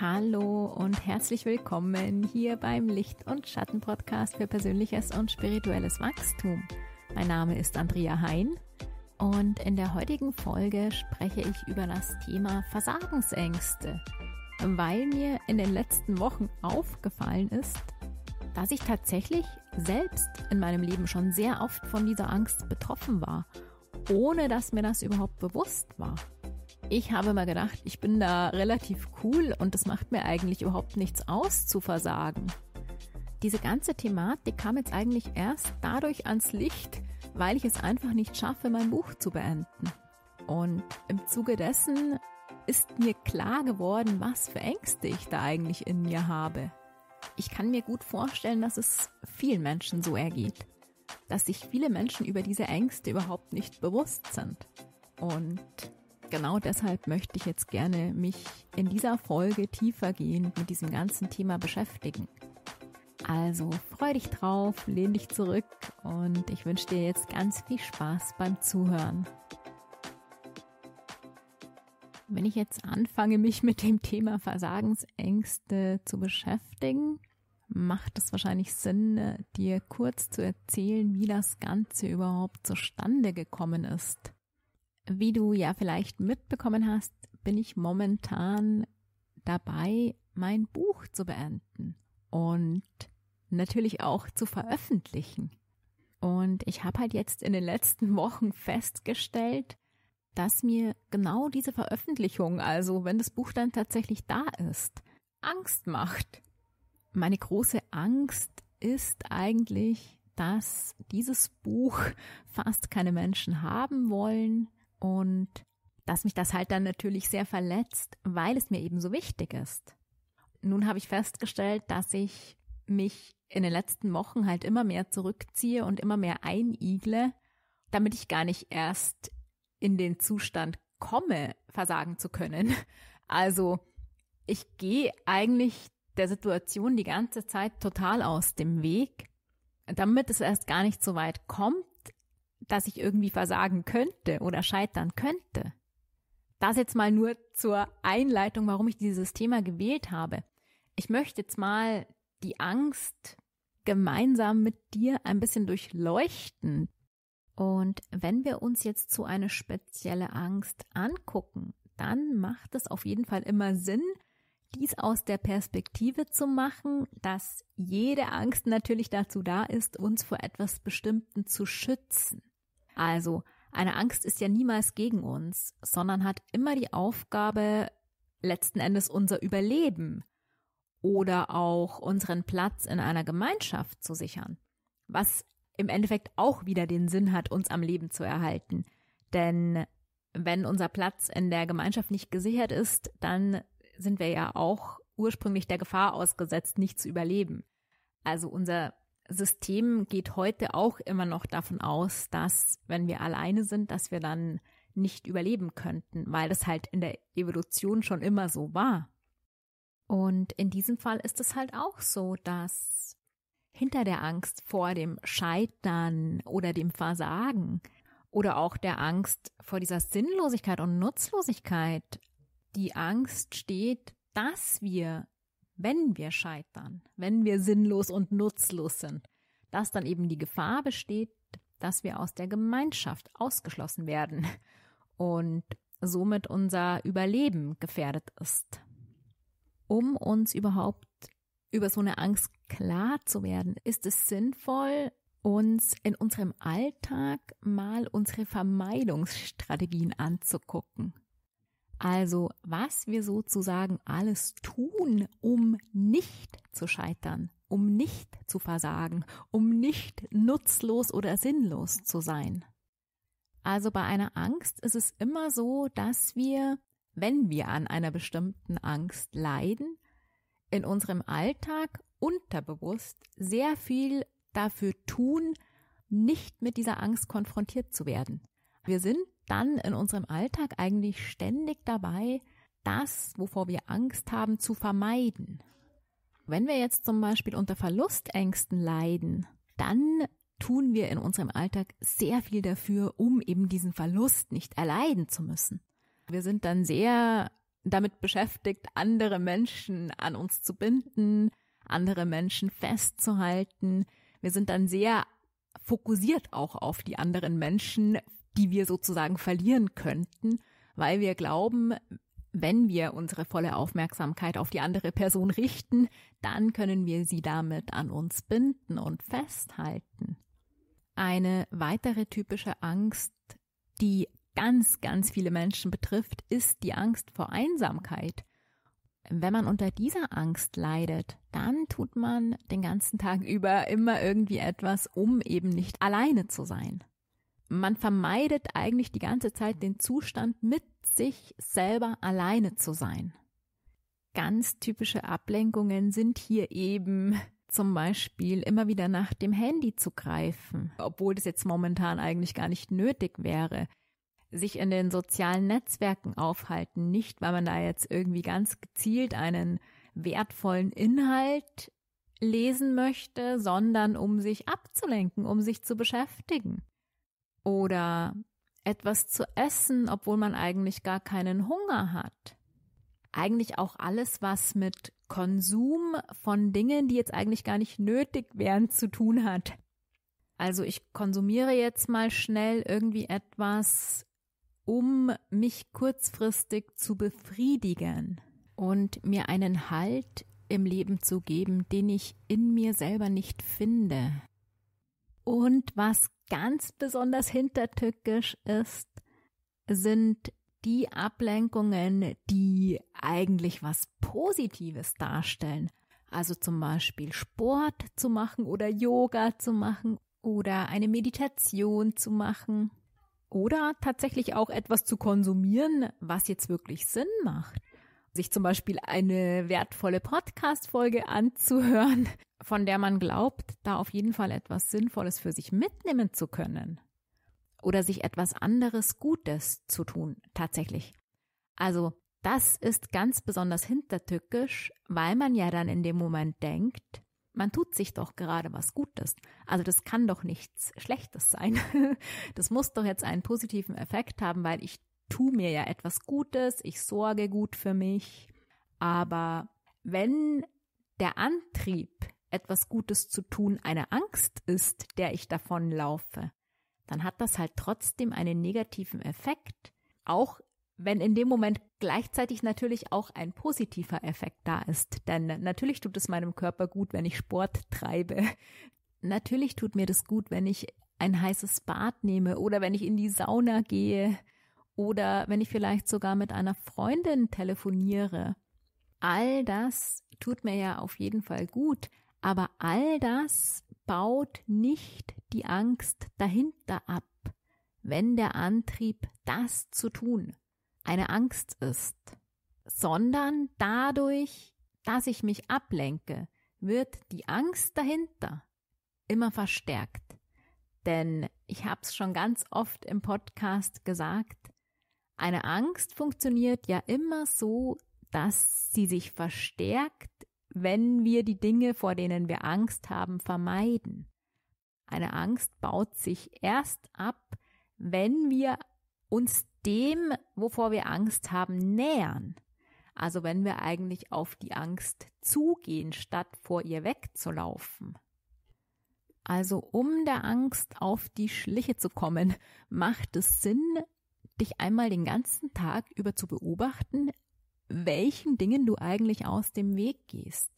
Hallo und herzlich willkommen hier beim Licht- und Schatten-Podcast für persönliches und spirituelles Wachstum. Mein Name ist Andrea Hein und in der heutigen Folge spreche ich über das Thema Versagensängste, weil mir in den letzten Wochen aufgefallen ist, dass ich tatsächlich selbst in meinem Leben schon sehr oft von dieser Angst betroffen war, ohne dass mir das überhaupt bewusst war. Ich habe mal gedacht, ich bin da relativ cool und es macht mir eigentlich überhaupt nichts aus zu versagen. Diese ganze Thematik kam jetzt eigentlich erst dadurch ans Licht, weil ich es einfach nicht schaffe, mein Buch zu beenden. Und im Zuge dessen ist mir klar geworden, was für Ängste ich da eigentlich in mir habe. Ich kann mir gut vorstellen, dass es vielen Menschen so ergeht, dass sich viele Menschen über diese Ängste überhaupt nicht bewusst sind. Und Genau deshalb möchte ich jetzt gerne mich in dieser Folge tiefergehend mit diesem ganzen Thema beschäftigen. Also freu dich drauf, lehn dich zurück und ich wünsche dir jetzt ganz viel Spaß beim Zuhören. Wenn ich jetzt anfange, mich mit dem Thema Versagensängste zu beschäftigen, macht es wahrscheinlich Sinn, dir kurz zu erzählen, wie das Ganze überhaupt zustande gekommen ist. Wie du ja vielleicht mitbekommen hast, bin ich momentan dabei, mein Buch zu beenden und natürlich auch zu veröffentlichen. Und ich habe halt jetzt in den letzten Wochen festgestellt, dass mir genau diese Veröffentlichung, also wenn das Buch dann tatsächlich da ist, Angst macht. Meine große Angst ist eigentlich, dass dieses Buch fast keine Menschen haben wollen, und dass mich das halt dann natürlich sehr verletzt, weil es mir eben so wichtig ist. Nun habe ich festgestellt, dass ich mich in den letzten Wochen halt immer mehr zurückziehe und immer mehr einigle, damit ich gar nicht erst in den Zustand komme, versagen zu können. Also ich gehe eigentlich der Situation die ganze Zeit total aus dem Weg, damit es erst gar nicht so weit kommt, dass ich irgendwie versagen könnte oder scheitern könnte. Das jetzt mal nur zur Einleitung, warum ich dieses Thema gewählt habe. Ich möchte jetzt mal die Angst gemeinsam mit dir ein bisschen durchleuchten. Und wenn wir uns jetzt so eine spezielle Angst angucken, dann macht es auf jeden Fall immer Sinn, dies aus der Perspektive zu machen, dass jede Angst natürlich dazu da ist, uns vor etwas Bestimmten zu schützen. Also, eine Angst ist ja niemals gegen uns, sondern hat immer die Aufgabe, letzten Endes unser Überleben oder auch unseren Platz in einer Gemeinschaft zu sichern. Was im Endeffekt auch wieder den Sinn hat, uns am Leben zu erhalten. Denn wenn unser Platz in der Gemeinschaft nicht gesichert ist, dann sind wir ja auch ursprünglich der Gefahr ausgesetzt, nicht zu überleben. Also unser System geht heute auch immer noch davon aus, dass wenn wir alleine sind, dass wir dann nicht überleben könnten, weil das halt in der Evolution schon immer so war. Und in diesem Fall ist es halt auch so, dass hinter der Angst vor dem Scheitern oder dem Versagen oder auch der Angst vor dieser Sinnlosigkeit und Nutzlosigkeit die Angst steht, dass wir wenn wir scheitern, wenn wir sinnlos und nutzlos sind, dass dann eben die Gefahr besteht, dass wir aus der Gemeinschaft ausgeschlossen werden und somit unser Überleben gefährdet ist. Um uns überhaupt über so eine Angst klar zu werden, ist es sinnvoll, uns in unserem Alltag mal unsere Vermeidungsstrategien anzugucken. Also was wir sozusagen alles tun, um nicht zu scheitern, um nicht zu versagen, um nicht nutzlos oder sinnlos zu sein. Also bei einer Angst ist es immer so, dass wir, wenn wir an einer bestimmten Angst leiden, in unserem Alltag unterbewusst sehr viel dafür tun, nicht mit dieser Angst konfrontiert zu werden. Wir sind dann in unserem Alltag eigentlich ständig dabei, das, wovor wir Angst haben, zu vermeiden. Wenn wir jetzt zum Beispiel unter Verlustängsten leiden, dann tun wir in unserem Alltag sehr viel dafür, um eben diesen Verlust nicht erleiden zu müssen. Wir sind dann sehr damit beschäftigt, andere Menschen an uns zu binden, andere Menschen festzuhalten. Wir sind dann sehr fokussiert auch auf die anderen Menschen, die wir sozusagen verlieren könnten, weil wir glauben, wenn wir unsere volle Aufmerksamkeit auf die andere Person richten, dann können wir sie damit an uns binden und festhalten. Eine weitere typische Angst, die ganz, ganz viele Menschen betrifft, ist die Angst vor Einsamkeit. Wenn man unter dieser Angst leidet, dann tut man den ganzen Tag über immer irgendwie etwas, um eben nicht alleine zu sein. Man vermeidet eigentlich die ganze Zeit den Zustand, mit sich selber alleine zu sein. Ganz typische Ablenkungen sind hier eben zum Beispiel immer wieder nach dem Handy zu greifen, obwohl das jetzt momentan eigentlich gar nicht nötig wäre sich in den sozialen Netzwerken aufhalten, nicht weil man da jetzt irgendwie ganz gezielt einen wertvollen Inhalt lesen möchte, sondern um sich abzulenken, um sich zu beschäftigen. Oder etwas zu essen, obwohl man eigentlich gar keinen Hunger hat. Eigentlich auch alles, was mit Konsum von Dingen, die jetzt eigentlich gar nicht nötig wären, zu tun hat. Also ich konsumiere jetzt mal schnell irgendwie etwas, um mich kurzfristig zu befriedigen und mir einen Halt im Leben zu geben, den ich in mir selber nicht finde. Und was ganz besonders hintertückisch ist, sind die Ablenkungen, die eigentlich was Positives darstellen. Also zum Beispiel Sport zu machen oder Yoga zu machen oder eine Meditation zu machen oder tatsächlich auch etwas zu konsumieren, was jetzt wirklich Sinn macht. Sich zum Beispiel eine wertvolle Podcast-Folge anzuhören, von der man glaubt, da auf jeden Fall etwas Sinnvolles für sich mitnehmen zu können. Oder sich etwas anderes Gutes zu tun, tatsächlich. Also, das ist ganz besonders hintertückisch, weil man ja dann in dem Moment denkt, man tut sich doch gerade was Gutes. Also das kann doch nichts Schlechtes sein. Das muss doch jetzt einen positiven Effekt haben, weil ich tue mir ja etwas Gutes, ich sorge gut für mich. Aber wenn der Antrieb, etwas Gutes zu tun, eine Angst ist, der ich davon laufe, dann hat das halt trotzdem einen negativen Effekt, auch wenn in dem Moment gleichzeitig natürlich auch ein positiver Effekt da ist. Denn natürlich tut es meinem Körper gut, wenn ich Sport treibe. Natürlich tut mir das gut, wenn ich ein heißes Bad nehme oder wenn ich in die Sauna gehe oder wenn ich vielleicht sogar mit einer Freundin telefoniere. All das tut mir ja auf jeden Fall gut, aber all das baut nicht die Angst dahinter ab, wenn der Antrieb, das zu tun, eine Angst ist, sondern dadurch, dass ich mich ablenke, wird die Angst dahinter immer verstärkt. Denn ich habe es schon ganz oft im Podcast gesagt, eine Angst funktioniert ja immer so, dass sie sich verstärkt, wenn wir die Dinge, vor denen wir Angst haben, vermeiden. Eine Angst baut sich erst ab, wenn wir uns dem, wovor wir Angst haben, nähern. Also wenn wir eigentlich auf die Angst zugehen, statt vor ihr wegzulaufen. Also um der Angst auf die Schliche zu kommen, macht es Sinn, dich einmal den ganzen Tag über zu beobachten, welchen Dingen du eigentlich aus dem Weg gehst.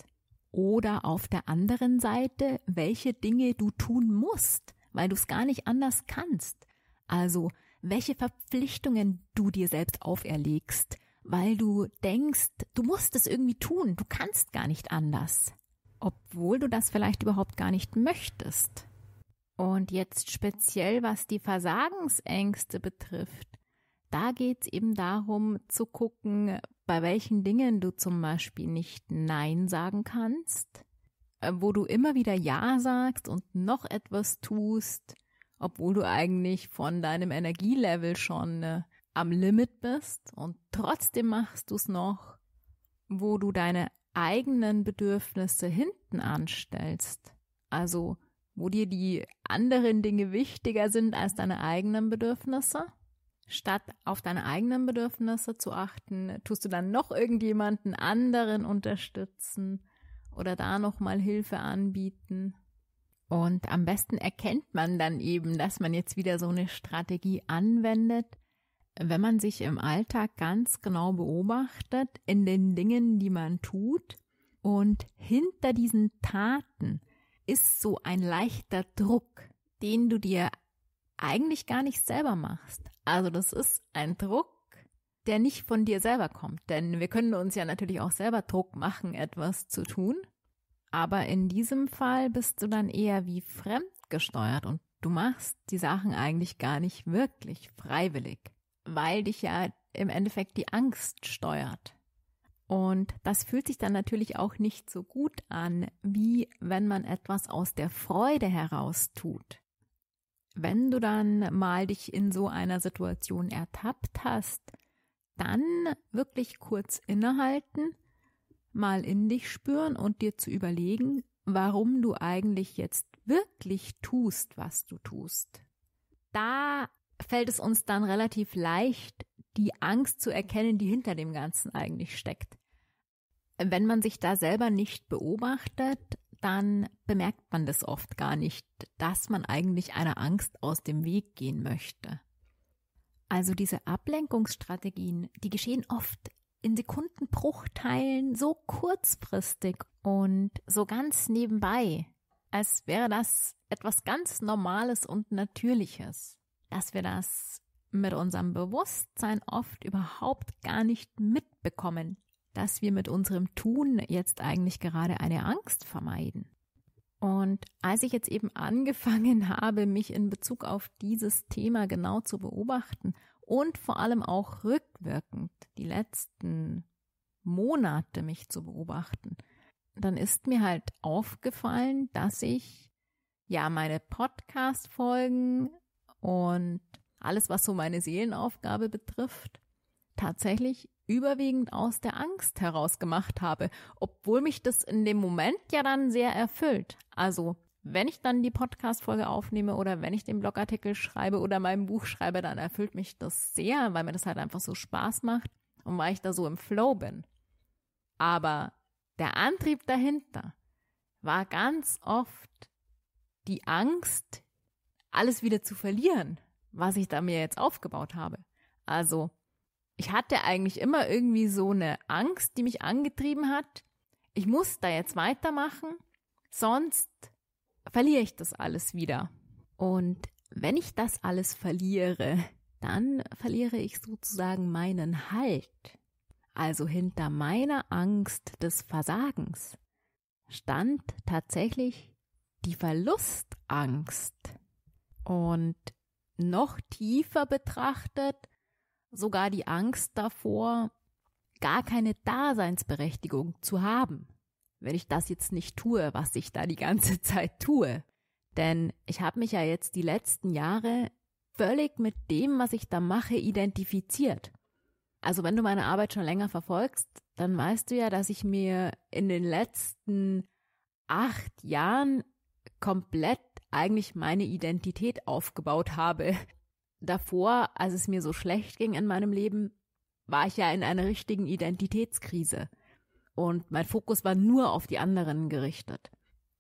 Oder auf der anderen Seite, welche Dinge du tun musst, weil du es gar nicht anders kannst. Also welche Verpflichtungen du dir selbst auferlegst, weil du denkst, du musst es irgendwie tun, du kannst gar nicht anders, obwohl du das vielleicht überhaupt gar nicht möchtest. Und jetzt speziell, was die Versagensängste betrifft, da geht es eben darum zu gucken, bei welchen Dingen du zum Beispiel nicht Nein sagen kannst, äh, wo du immer wieder Ja sagst und noch etwas tust, obwohl du eigentlich von deinem Energielevel schon äh, am Limit bist und trotzdem machst du es noch, wo du deine eigenen Bedürfnisse hinten anstellst. Also, wo dir die anderen Dinge wichtiger sind als deine eigenen Bedürfnisse. Statt auf deine eigenen Bedürfnisse zu achten, tust du dann noch irgendjemanden anderen unterstützen oder da nochmal Hilfe anbieten. Und am besten erkennt man dann eben, dass man jetzt wieder so eine Strategie anwendet, wenn man sich im Alltag ganz genau beobachtet in den Dingen, die man tut und hinter diesen Taten ist so ein leichter Druck, den du dir eigentlich gar nicht selber machst. Also das ist ein Druck, der nicht von dir selber kommt, denn wir können uns ja natürlich auch selber Druck machen, etwas zu tun. Aber in diesem Fall bist du dann eher wie fremdgesteuert und du machst die Sachen eigentlich gar nicht wirklich freiwillig, weil dich ja im Endeffekt die Angst steuert. Und das fühlt sich dann natürlich auch nicht so gut an, wie wenn man etwas aus der Freude heraus tut. Wenn du dann mal dich in so einer Situation ertappt hast, dann wirklich kurz innehalten mal in dich spüren und dir zu überlegen, warum du eigentlich jetzt wirklich tust, was du tust. Da fällt es uns dann relativ leicht, die Angst zu erkennen, die hinter dem Ganzen eigentlich steckt. Wenn man sich da selber nicht beobachtet, dann bemerkt man das oft gar nicht, dass man eigentlich einer Angst aus dem Weg gehen möchte. Also diese Ablenkungsstrategien, die geschehen oft in Sekundenbruchteilen so kurzfristig und so ganz nebenbei, als wäre das etwas ganz Normales und Natürliches, dass wir das mit unserem Bewusstsein oft überhaupt gar nicht mitbekommen, dass wir mit unserem Tun jetzt eigentlich gerade eine Angst vermeiden. Und als ich jetzt eben angefangen habe, mich in Bezug auf dieses Thema genau zu beobachten und vor allem auch rückwirkend die letzten Monate mich zu beobachten, dann ist mir halt aufgefallen, dass ich ja meine Podcast-Folgen und alles, was so meine Seelenaufgabe betrifft, tatsächlich überwiegend aus der Angst heraus gemacht habe, obwohl mich das in dem Moment ja dann sehr erfüllt. Also wenn ich dann die Podcast-Folge aufnehme oder wenn ich den Blogartikel schreibe oder mein Buch schreibe, dann erfüllt mich das sehr, weil mir das halt einfach so Spaß macht und weil ich da so im Flow bin. Aber der Antrieb dahinter war ganz oft die Angst, alles wieder zu verlieren, was ich da mir jetzt aufgebaut habe. Also, ich hatte eigentlich immer irgendwie so eine Angst, die mich angetrieben hat. Ich muss da jetzt weitermachen, sonst verliere ich das alles wieder. Und wenn ich das alles verliere, dann verliere ich sozusagen meinen Halt. Also hinter meiner Angst des Versagens stand tatsächlich die Verlustangst. Und noch tiefer betrachtet sogar die Angst davor, gar keine Daseinsberechtigung zu haben wenn ich das jetzt nicht tue, was ich da die ganze Zeit tue. Denn ich habe mich ja jetzt die letzten Jahre völlig mit dem, was ich da mache, identifiziert. Also wenn du meine Arbeit schon länger verfolgst, dann weißt du ja, dass ich mir in den letzten acht Jahren komplett eigentlich meine Identität aufgebaut habe. Davor, als es mir so schlecht ging in meinem Leben, war ich ja in einer richtigen Identitätskrise und mein Fokus war nur auf die anderen gerichtet.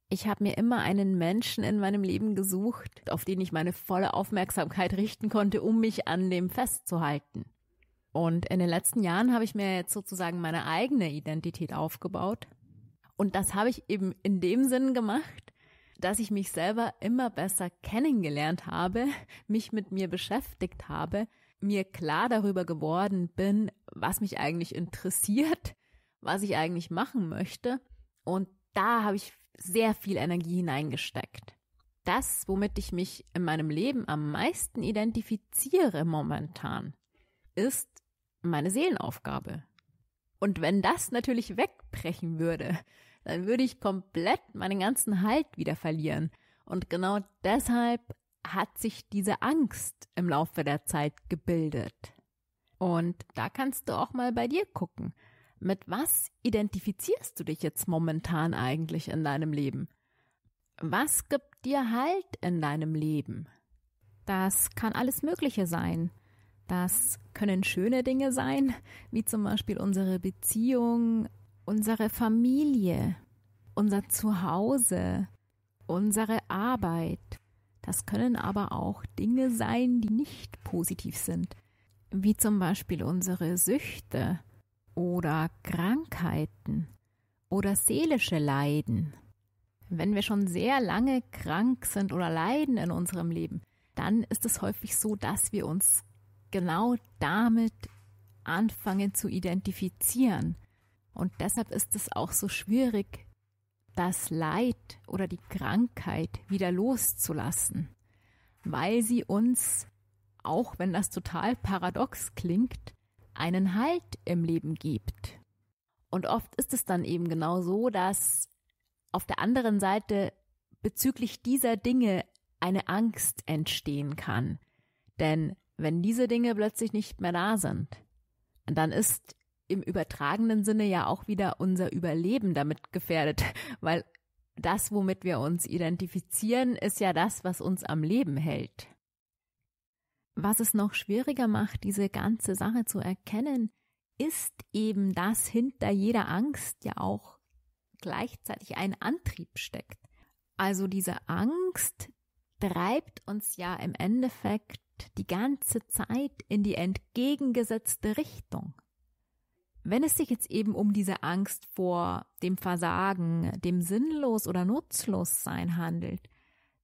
Ich habe mir immer einen Menschen in meinem Leben gesucht, auf den ich meine volle Aufmerksamkeit richten konnte, um mich an dem festzuhalten. Und in den letzten Jahren habe ich mir jetzt sozusagen meine eigene Identität aufgebaut. Und das habe ich eben in dem Sinn gemacht, dass ich mich selber immer besser kennengelernt habe, mich mit mir beschäftigt habe, mir klar darüber geworden bin, was mich eigentlich interessiert, was ich eigentlich machen möchte. Und da habe ich sehr viel Energie hineingesteckt. Das, womit ich mich in meinem Leben am meisten identifiziere momentan, ist meine Seelenaufgabe. Und wenn das natürlich wegbrechen würde, dann würde ich komplett meinen ganzen Halt wieder verlieren. Und genau deshalb hat sich diese Angst im Laufe der Zeit gebildet. Und da kannst du auch mal bei dir gucken. Mit was identifizierst du dich jetzt momentan eigentlich in deinem Leben? Was gibt dir Halt in deinem Leben? Das kann alles Mögliche sein. Das können schöne Dinge sein, wie zum Beispiel unsere Beziehung, unsere Familie, unser Zuhause, unsere Arbeit. Das können aber auch Dinge sein, die nicht positiv sind, wie zum Beispiel unsere Süchte oder Krankheiten oder seelische Leiden. Wenn wir schon sehr lange krank sind oder leiden in unserem Leben, dann ist es häufig so, dass wir uns genau damit anfangen zu identifizieren. Und deshalb ist es auch so schwierig, das Leid oder die Krankheit wieder loszulassen, weil sie uns, auch wenn das total paradox klingt, einen Halt im Leben gibt. Und oft ist es dann eben genau so, dass auf der anderen Seite bezüglich dieser Dinge eine Angst entstehen kann. Denn wenn diese Dinge plötzlich nicht mehr da sind, dann ist im übertragenen Sinne ja auch wieder unser Überleben damit gefährdet, weil das, womit wir uns identifizieren, ist ja das, was uns am Leben hält. Was es noch schwieriger macht, diese ganze Sache zu erkennen, ist eben, dass hinter jeder Angst ja auch gleichzeitig ein Antrieb steckt. Also diese Angst treibt uns ja im Endeffekt die ganze Zeit in die entgegengesetzte Richtung. Wenn es sich jetzt eben um diese Angst vor dem Versagen, dem Sinnlos oder Nutzlossein handelt,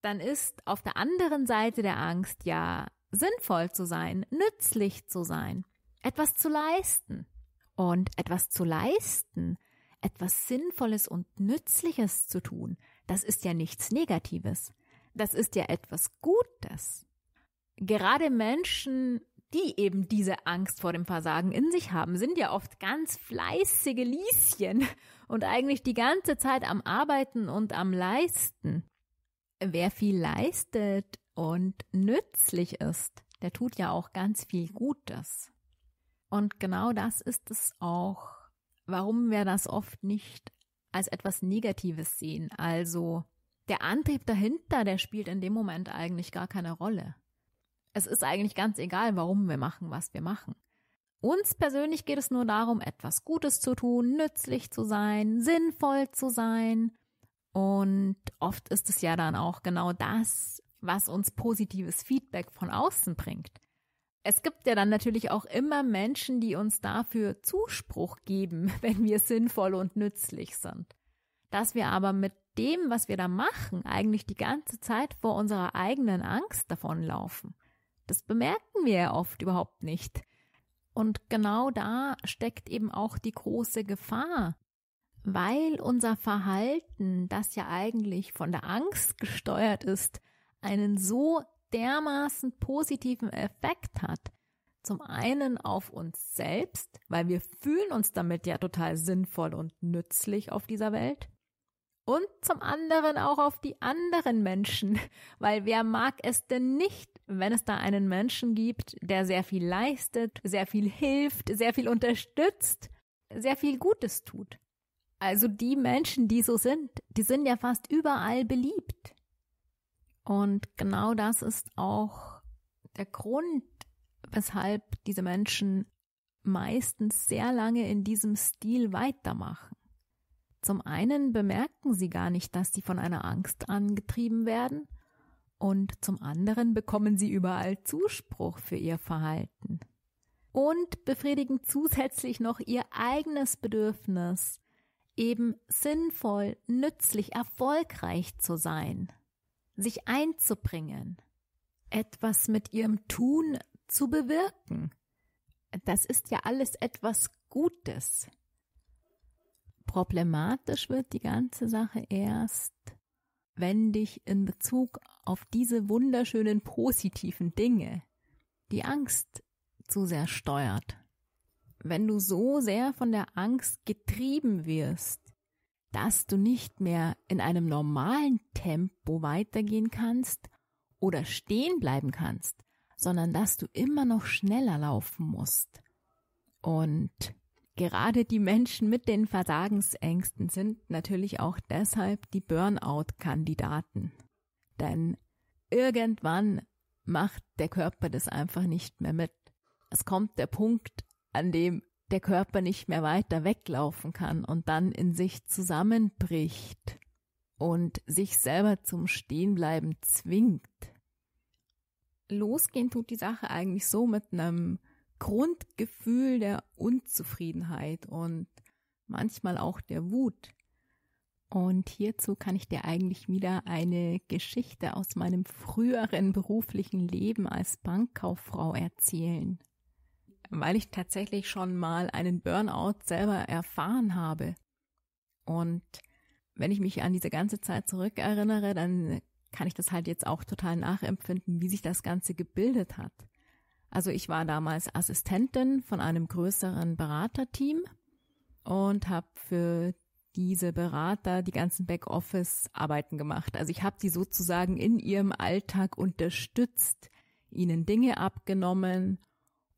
dann ist auf der anderen Seite der Angst ja sinnvoll zu sein, nützlich zu sein, etwas zu leisten. Und etwas zu leisten, etwas Sinnvolles und Nützliches zu tun, das ist ja nichts Negatives. Das ist ja etwas Gutes. Gerade Menschen, die eben diese Angst vor dem Versagen in sich haben, sind ja oft ganz fleißige Lieschen und eigentlich die ganze Zeit am Arbeiten und am Leisten. Wer viel leistet und nützlich ist, der tut ja auch ganz viel Gutes. Und genau das ist es auch, warum wir das oft nicht als etwas Negatives sehen. Also der Antrieb dahinter, der spielt in dem Moment eigentlich gar keine Rolle. Es ist eigentlich ganz egal, warum wir machen, was wir machen. Uns persönlich geht es nur darum, etwas Gutes zu tun, nützlich zu sein, sinnvoll zu sein. Und oft ist es ja dann auch genau das, was uns positives Feedback von außen bringt. Es gibt ja dann natürlich auch immer Menschen, die uns dafür Zuspruch geben, wenn wir sinnvoll und nützlich sind. Dass wir aber mit dem, was wir da machen, eigentlich die ganze Zeit vor unserer eigenen Angst davonlaufen. Das bemerken wir ja oft überhaupt nicht. Und genau da steckt eben auch die große Gefahr, weil unser Verhalten, das ja eigentlich von der Angst gesteuert ist, einen so dermaßen positiven Effekt hat. Zum einen auf uns selbst, weil wir fühlen uns damit ja total sinnvoll und nützlich auf dieser Welt und zum anderen auch auf die anderen Menschen, weil wer mag es denn nicht, wenn es da einen Menschen gibt, der sehr viel leistet, sehr viel hilft, sehr viel unterstützt, sehr viel Gutes tut. Also die Menschen, die so sind, die sind ja fast überall beliebt. Und genau das ist auch der Grund, weshalb diese Menschen meistens sehr lange in diesem Stil weitermachen. Zum einen bemerken sie gar nicht, dass sie von einer Angst angetrieben werden, und zum anderen bekommen sie überall Zuspruch für ihr Verhalten und befriedigen zusätzlich noch ihr eigenes Bedürfnis, eben sinnvoll, nützlich, erfolgreich zu sein, sich einzubringen, etwas mit ihrem Tun zu bewirken. Das ist ja alles etwas Gutes. Problematisch wird die ganze Sache erst, wenn dich in Bezug auf diese wunderschönen positiven Dinge die Angst zu sehr steuert. Wenn du so sehr von der Angst getrieben wirst, dass du nicht mehr in einem normalen Tempo weitergehen kannst oder stehen bleiben kannst, sondern dass du immer noch schneller laufen musst. Und Gerade die Menschen mit den Versagensängsten sind natürlich auch deshalb die Burnout-Kandidaten. Denn irgendwann macht der Körper das einfach nicht mehr mit. es kommt der Punkt, an dem der Körper nicht mehr weiter weglaufen kann und dann in sich zusammenbricht und sich selber zum Stehenbleiben zwingt. Losgehen tut die Sache eigentlich so mit einem Grundgefühl der Unzufriedenheit und manchmal auch der Wut. Und hierzu kann ich dir eigentlich wieder eine Geschichte aus meinem früheren beruflichen Leben als Bankkauffrau erzählen weil ich tatsächlich schon mal einen Burnout selber erfahren habe. Und wenn ich mich an diese ganze Zeit zurückerinnere, dann kann ich das halt jetzt auch total nachempfinden, wie sich das Ganze gebildet hat. Also ich war damals Assistentin von einem größeren Beraterteam und habe für diese Berater die ganzen Backoffice-Arbeiten gemacht. Also ich habe die sozusagen in ihrem Alltag unterstützt, ihnen Dinge abgenommen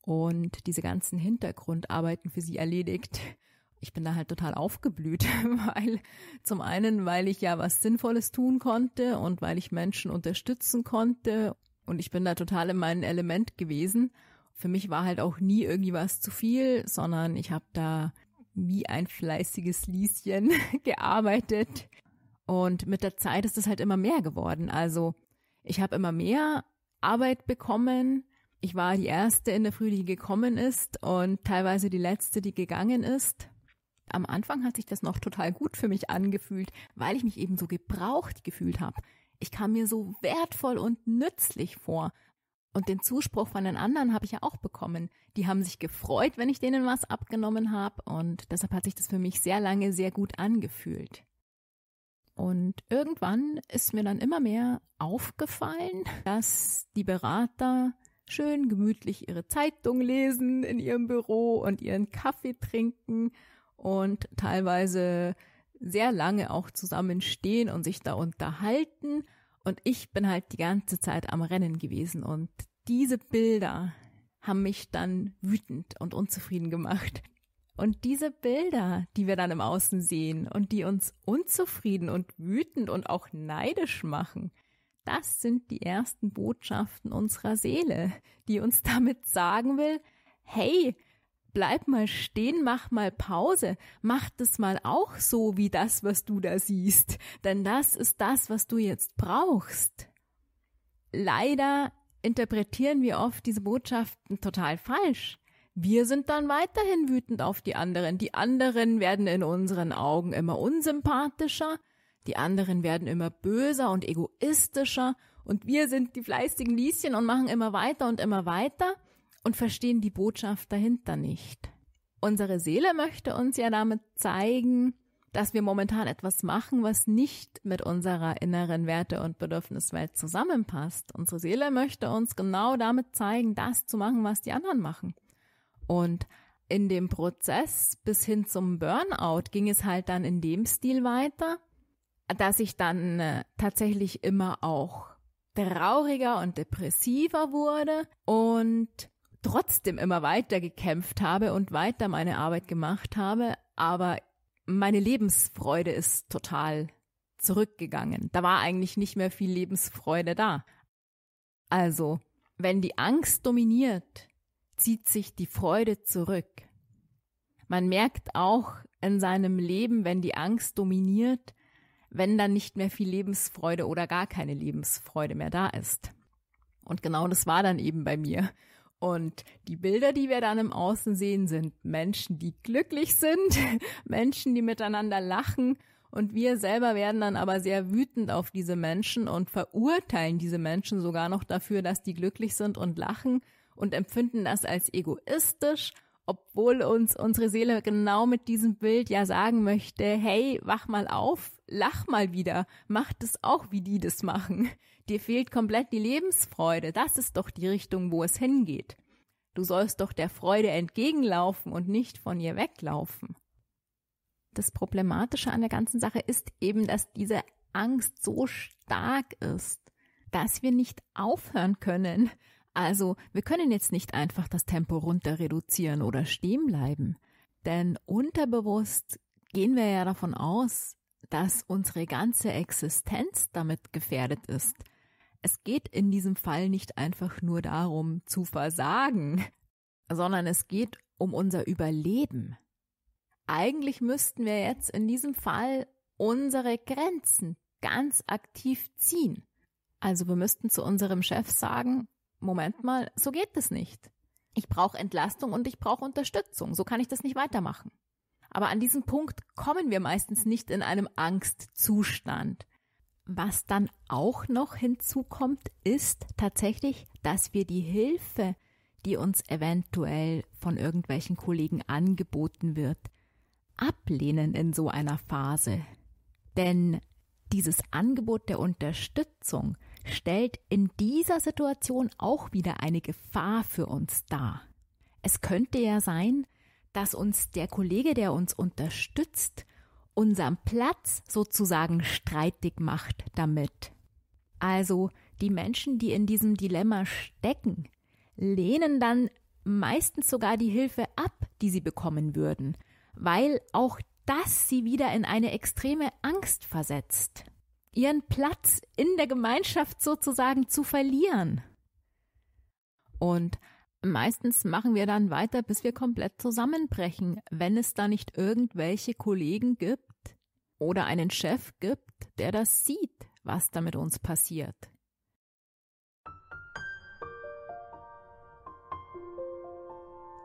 und diese ganzen Hintergrundarbeiten für sie erledigt. Ich bin da halt total aufgeblüht, weil zum einen, weil ich ja was Sinnvolles tun konnte und weil ich Menschen unterstützen konnte und ich bin da total in meinem Element gewesen. Für mich war halt auch nie irgendwie was zu viel, sondern ich habe da wie ein fleißiges Lieschen gearbeitet. Und mit der Zeit ist es halt immer mehr geworden. Also ich habe immer mehr Arbeit bekommen ich war die erste in der Früh, die gekommen ist und teilweise die letzte, die gegangen ist. Am Anfang hat sich das noch total gut für mich angefühlt, weil ich mich eben so gebraucht gefühlt habe. Ich kam mir so wertvoll und nützlich vor. Und den Zuspruch von den anderen habe ich ja auch bekommen. Die haben sich gefreut, wenn ich denen was abgenommen habe und deshalb hat sich das für mich sehr lange sehr gut angefühlt. Und irgendwann ist mir dann immer mehr aufgefallen, dass die Berater schön gemütlich ihre Zeitung lesen in ihrem Büro und ihren Kaffee trinken und teilweise sehr lange auch zusammen stehen und sich da unterhalten. Und ich bin halt die ganze Zeit am Rennen gewesen. Und diese Bilder haben mich dann wütend und unzufrieden gemacht. Und diese Bilder, die wir dann im Außen sehen und die uns unzufrieden und wütend und auch neidisch machen, das sind die ersten Botschaften unserer Seele, die uns damit sagen will, hey, bleib mal stehen, mach mal Pause, mach das mal auch so wie das, was du da siehst, denn das ist das, was du jetzt brauchst. Leider interpretieren wir oft diese Botschaften total falsch. Wir sind dann weiterhin wütend auf die anderen. Die anderen werden in unseren Augen immer unsympathischer die anderen werden immer böser und egoistischer und wir sind die fleißigen Lieschen und machen immer weiter und immer weiter und verstehen die Botschaft dahinter nicht. Unsere Seele möchte uns ja damit zeigen, dass wir momentan etwas machen, was nicht mit unserer inneren Werte- und Bedürfniswelt zusammenpasst. Unsere Seele möchte uns genau damit zeigen, das zu machen, was die anderen machen. Und in dem Prozess bis hin zum Burnout ging es halt dann in dem Stil weiter, dass ich dann äh, tatsächlich immer auch trauriger und depressiver wurde und trotzdem immer weiter gekämpft habe und weiter meine Arbeit gemacht habe, aber meine Lebensfreude ist total zurückgegangen. Da war eigentlich nicht mehr viel Lebensfreude da. Also, wenn die Angst dominiert, zieht sich die Freude zurück. Man merkt auch in seinem Leben, wenn die Angst dominiert, wenn dann nicht mehr viel Lebensfreude oder gar keine Lebensfreude mehr da ist. Und genau das war dann eben bei mir. Und die Bilder, die wir dann im Außen sehen, sind Menschen, die glücklich sind, Menschen, die miteinander lachen. Und wir selber werden dann aber sehr wütend auf diese Menschen und verurteilen diese Menschen sogar noch dafür, dass die glücklich sind und lachen und empfinden das als egoistisch obwohl uns unsere Seele genau mit diesem Bild ja sagen möchte, hey, wach mal auf, lach mal wieder, mach das auch, wie die das machen. Dir fehlt komplett die Lebensfreude, das ist doch die Richtung, wo es hingeht. Du sollst doch der Freude entgegenlaufen und nicht von ihr weglaufen. Das Problematische an der ganzen Sache ist eben, dass diese Angst so stark ist, dass wir nicht aufhören können, also wir können jetzt nicht einfach das Tempo runter reduzieren oder stehen bleiben, denn unterbewusst gehen wir ja davon aus, dass unsere ganze Existenz damit gefährdet ist. Es geht in diesem Fall nicht einfach nur darum zu versagen. sondern es geht um unser Überleben. Eigentlich müssten wir jetzt in diesem Fall unsere Grenzen ganz aktiv ziehen. Also wir müssten zu unserem Chef sagen, Moment mal, so geht es nicht. Ich brauche Entlastung und ich brauche Unterstützung. So kann ich das nicht weitermachen. Aber an diesem Punkt kommen wir meistens nicht in einem Angstzustand. Was dann auch noch hinzukommt, ist tatsächlich, dass wir die Hilfe, die uns eventuell von irgendwelchen Kollegen angeboten wird, ablehnen in so einer Phase. Denn dieses Angebot der Unterstützung stellt in dieser Situation auch wieder eine Gefahr für uns dar. Es könnte ja sein, dass uns der Kollege, der uns unterstützt, unseren Platz sozusagen streitig macht damit. Also die Menschen, die in diesem Dilemma stecken, lehnen dann meistens sogar die Hilfe ab, die sie bekommen würden, weil auch das sie wieder in eine extreme Angst versetzt, ihren Platz in der Gemeinschaft sozusagen zu verlieren. Und meistens machen wir dann weiter, bis wir komplett zusammenbrechen, wenn es da nicht irgendwelche Kollegen gibt oder einen Chef gibt, der das sieht, was da mit uns passiert.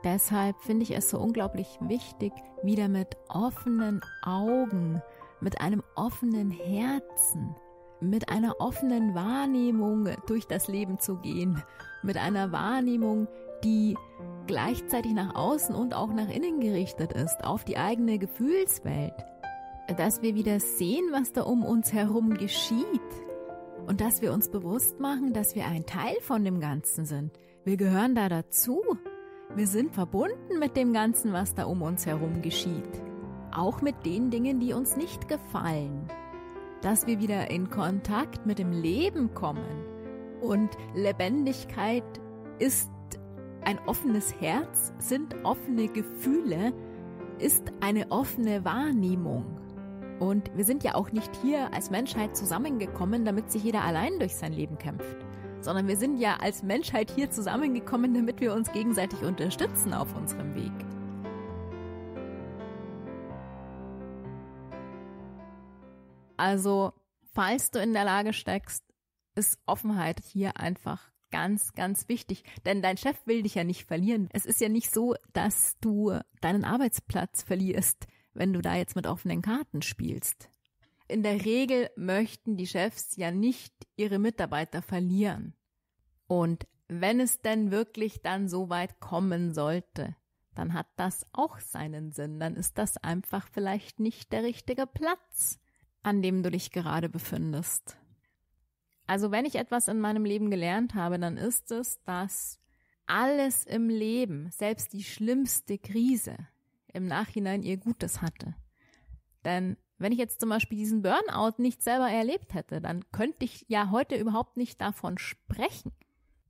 Deshalb finde ich es so unglaublich wichtig, wieder mit offenen Augen, mit einem offenen Herzen, mit einer offenen Wahrnehmung durch das Leben zu gehen, mit einer Wahrnehmung, die gleichzeitig nach außen und auch nach innen gerichtet ist, auf die eigene Gefühlswelt, dass wir wieder sehen, was da um uns herum geschieht und dass wir uns bewusst machen, dass wir ein Teil von dem Ganzen sind. Wir gehören da dazu. Wir sind verbunden mit dem Ganzen, was da um uns herum geschieht. Auch mit den Dingen, die uns nicht gefallen. Dass wir wieder in Kontakt mit dem Leben kommen. Und Lebendigkeit ist ein offenes Herz, sind offene Gefühle, ist eine offene Wahrnehmung. Und wir sind ja auch nicht hier als Menschheit zusammengekommen, damit sich jeder allein durch sein Leben kämpft sondern wir sind ja als Menschheit hier zusammengekommen, damit wir uns gegenseitig unterstützen auf unserem Weg. Also, falls du in der Lage steckst, ist Offenheit hier einfach ganz, ganz wichtig. Denn dein Chef will dich ja nicht verlieren. Es ist ja nicht so, dass du deinen Arbeitsplatz verlierst, wenn du da jetzt mit offenen Karten spielst in der Regel möchten die Chefs ja nicht ihre Mitarbeiter verlieren. Und wenn es denn wirklich dann so weit kommen sollte, dann hat das auch seinen Sinn. Dann ist das einfach vielleicht nicht der richtige Platz, an dem du dich gerade befindest. Also wenn ich etwas in meinem Leben gelernt habe, dann ist es, dass alles im Leben, selbst die schlimmste Krise, im Nachhinein ihr Gutes hatte. Denn wenn ich jetzt zum Beispiel diesen Burnout nicht selber erlebt hätte, dann könnte ich ja heute überhaupt nicht davon sprechen.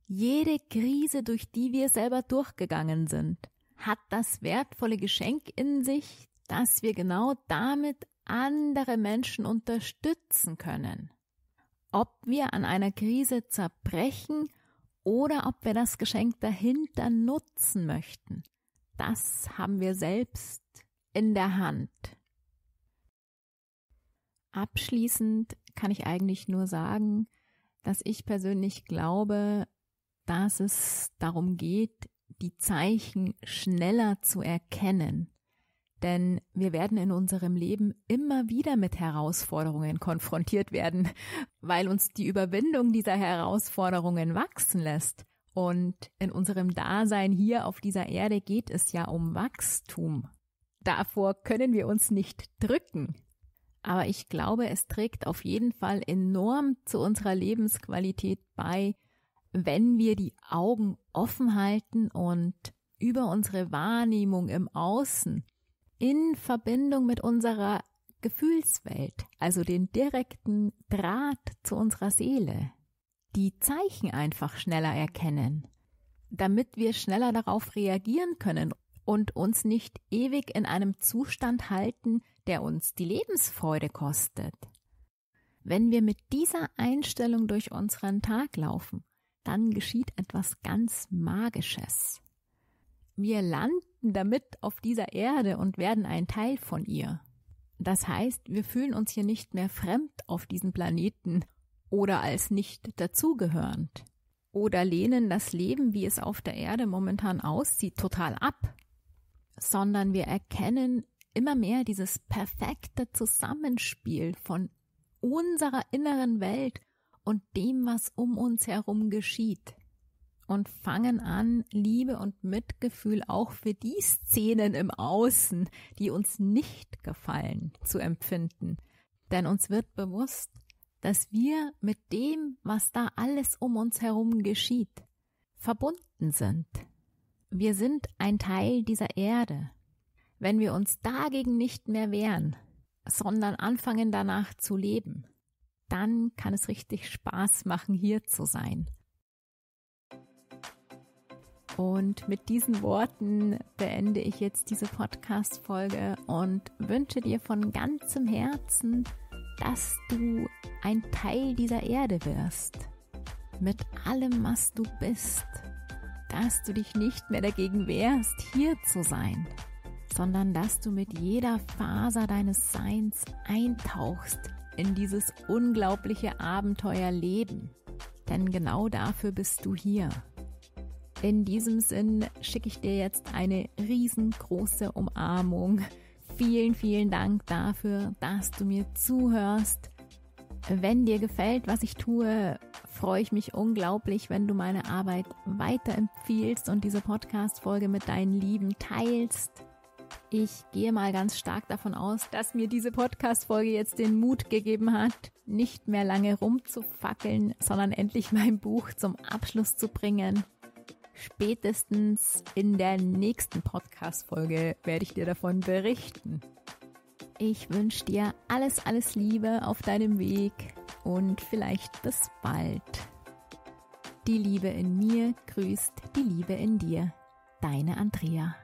Jede Krise, durch die wir selber durchgegangen sind, hat das wertvolle Geschenk in sich, dass wir genau damit andere Menschen unterstützen können. Ob wir an einer Krise zerbrechen oder ob wir das Geschenk dahinter nutzen möchten, das haben wir selbst in der Hand. Abschließend kann ich eigentlich nur sagen, dass ich persönlich glaube, dass es darum geht, die Zeichen schneller zu erkennen. Denn wir werden in unserem Leben immer wieder mit Herausforderungen konfrontiert werden, weil uns die Überwindung dieser Herausforderungen wachsen lässt. Und in unserem Dasein hier auf dieser Erde geht es ja um Wachstum. Davor können wir uns nicht drücken. Aber ich glaube, es trägt auf jeden Fall enorm zu unserer Lebensqualität bei, wenn wir die Augen offen halten und über unsere Wahrnehmung im Außen in Verbindung mit unserer Gefühlswelt, also den direkten Draht zu unserer Seele, die Zeichen einfach schneller erkennen, damit wir schneller darauf reagieren können und uns nicht ewig in einem Zustand halten, der uns die Lebensfreude kostet. Wenn wir mit dieser Einstellung durch unseren Tag laufen, dann geschieht etwas ganz Magisches. Wir landen damit auf dieser Erde und werden ein Teil von ihr. Das heißt, wir fühlen uns hier nicht mehr fremd auf diesem Planeten oder als nicht dazugehörend. Oder lehnen das Leben, wie es auf der Erde momentan aussieht, total ab, sondern wir erkennen immer mehr dieses perfekte Zusammenspiel von unserer inneren Welt und dem, was um uns herum geschieht. Und fangen an, Liebe und Mitgefühl auch für die Szenen im Außen, die uns nicht gefallen, zu empfinden. Denn uns wird bewusst, dass wir mit dem, was da alles um uns herum geschieht, verbunden sind. Wir sind ein Teil dieser Erde. Wenn wir uns dagegen nicht mehr wehren, sondern anfangen danach zu leben, dann kann es richtig Spaß machen, hier zu sein und mit diesen Worten beende ich jetzt diese Podcast-Folge und wünsche dir von ganzem Herzen, dass du ein Teil dieser Erde wirst. Mit allem, was du bist. Dass du dich nicht mehr dagegen wehrst, hier zu sein, sondern dass du mit jeder Faser deines Seins eintauchst in dieses unglaubliche Abenteuerleben. Denn genau dafür bist du hier. In diesem Sinn schicke ich dir jetzt eine riesengroße Umarmung. Vielen, vielen Dank dafür, dass du mir zuhörst. Wenn dir gefällt, was ich tue, freue ich mich unglaublich, wenn du meine Arbeit weiterempfiehlst und diese Podcast-Folge mit deinen Lieben teilst. Ich gehe mal ganz stark davon aus, dass mir diese Podcast-Folge jetzt den Mut gegeben hat, nicht mehr lange rumzufackeln, sondern endlich mein Buch zum Abschluss zu bringen. Spätestens in der nächsten Podcast-Folge werde ich dir davon berichten. Ich wünsche dir alles, alles Liebe auf deinem Weg und vielleicht bis bald. Die Liebe in mir grüßt die Liebe in dir. Deine Andrea.